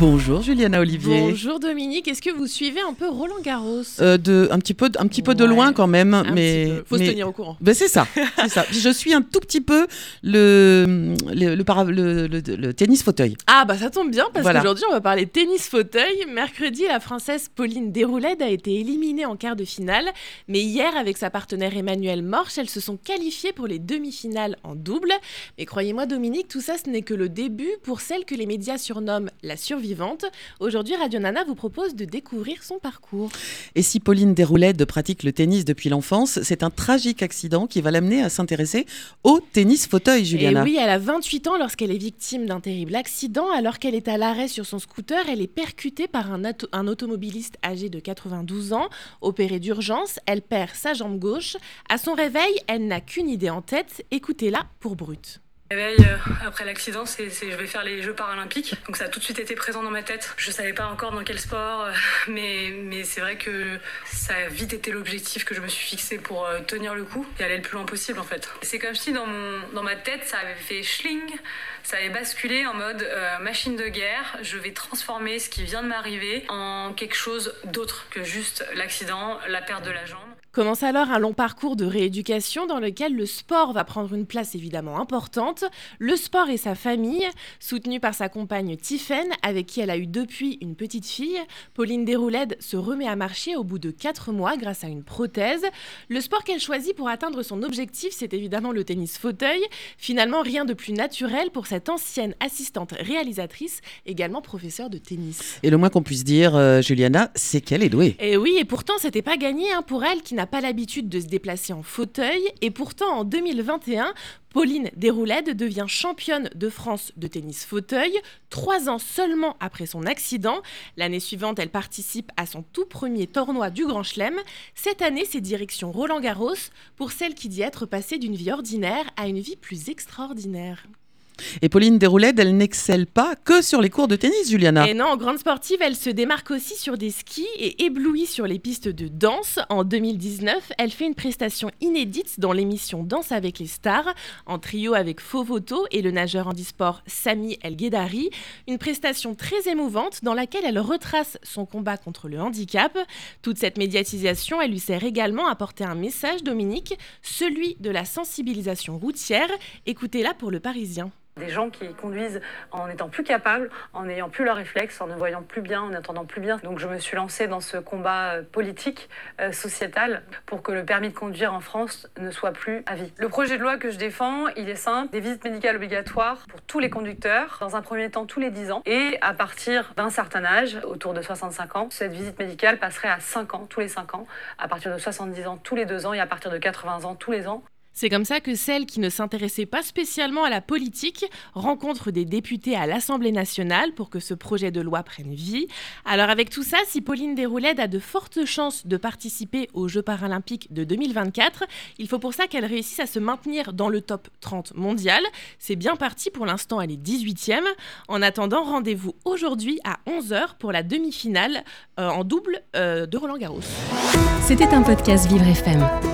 Bonjour Juliana Olivier. Bonjour Dominique. Est-ce que vous suivez un peu Roland Garros? Euh, de, un petit peu, un petit peu de loin quand même, mais il faut se tenir au courant. Ben c'est ça, ça. Je suis un tout petit peu le le, le, le, tennis fauteuil. Ah bah ça tombe bien parce qu'aujourd'hui on va parler tennis fauteuil. Mercredi, la Française Pauline Déroulède a été éliminée en quart de finale, mais hier avec sa partenaire Emmanuelle Morche, elles se sont qualifiées pour les demi-finales en double. Mais croyez-moi Dominique, tout ça ce n'est que le début pour celle que les médias surnomment la survie vivante. Aujourd'hui, Radio Nana vous propose de découvrir son parcours. Et si Pauline Déroulède pratique le tennis depuis l'enfance, c'est un tragique accident qui va l'amener à s'intéresser au tennis fauteuil, Juliana. Et oui, elle a 28 ans lorsqu'elle est victime d'un terrible accident. Alors qu'elle est à l'arrêt sur son scooter, elle est percutée par un, un automobiliste âgé de 92 ans. Opérée d'urgence, elle perd sa jambe gauche. À son réveil, elle n'a qu'une idée en tête. Écoutez-la pour Brut. Euh, après l'accident, c'est je vais faire les Jeux paralympiques. Donc ça a tout de suite été présent dans ma tête. Je savais pas encore dans quel sport, euh, mais, c'est vrai que ça a vite été l'objectif que je me suis fixé pour euh, tenir le coup et aller le plus loin possible en fait. C'est comme si dans ma tête, ça avait fait schling, ça avait basculé en mode machine de guerre. Je vais transformer ce qui vient de m'arriver en quelque chose d'autre que juste l'accident, la perte de la jambe. Commence alors un long parcours de rééducation dans lequel le sport va prendre une place évidemment importante. Le sport et sa famille, soutenue par sa compagne Tiffen, avec qui elle a eu depuis une petite fille. Pauline Déroulède se remet à marcher au bout de 4 mois grâce à une prothèse. Le sport qu'elle choisit pour atteindre son objectif, c'est évidemment le tennis fauteuil. Finalement, rien de plus naturel pour cette ancienne assistante réalisatrice, également professeure de tennis. Et le moins qu'on puisse dire, euh, Juliana, c'est qu'elle est douée. Et oui, et pourtant, c'était pas gagné hein, pour elle qui n'a pas l'habitude de se déplacer en fauteuil et pourtant en 2021, Pauline Déroulède devient championne de France de tennis fauteuil, trois ans seulement après son accident. L'année suivante, elle participe à son tout premier tournoi du Grand Chelem. Cette année, c'est direction Roland Garros pour celle qui dit être passée d'une vie ordinaire à une vie plus extraordinaire. Et Pauline Déroulède, elle n'excelle pas que sur les cours de tennis, Juliana. Et non, en grande sportive, elle se démarque aussi sur des skis et éblouie sur les pistes de danse. En 2019, elle fait une prestation inédite dans l'émission Danse avec les stars, en trio avec Fovoto et le nageur handisport Sami El Guedari. Une prestation très émouvante dans laquelle elle retrace son combat contre le handicap. Toute cette médiatisation, elle lui sert également à porter un message, Dominique, celui de la sensibilisation routière. Écoutez-la pour le Parisien. Des gens qui conduisent en étant plus capables, en n'ayant plus leurs réflexes, en ne voyant plus bien, en n'entendant plus bien. Donc je me suis lancée dans ce combat euh, politique, euh, sociétal, pour que le permis de conduire en France ne soit plus à vie. Le projet de loi que je défends, il est simple, des visites médicales obligatoires pour tous les conducteurs, dans un premier temps tous les 10 ans, et à partir d'un certain âge, autour de 65 ans, cette visite médicale passerait à 5 ans, tous les 5 ans, à partir de 70 ans, tous les 2 ans, et à partir de 80 ans, tous les ans. C'est comme ça que celle qui ne s'intéressait pas spécialement à la politique rencontre des députés à l'Assemblée nationale pour que ce projet de loi prenne vie. Alors avec tout ça, si Pauline Déroulède a de fortes chances de participer aux Jeux paralympiques de 2024, il faut pour ça qu'elle réussisse à se maintenir dans le top 30 mondial. C'est bien parti, pour l'instant elle est 18e. En attendant, rendez-vous aujourd'hui à 11h pour la demi-finale euh, en double euh, de Roland Garros. C'était un podcast Vivre FM.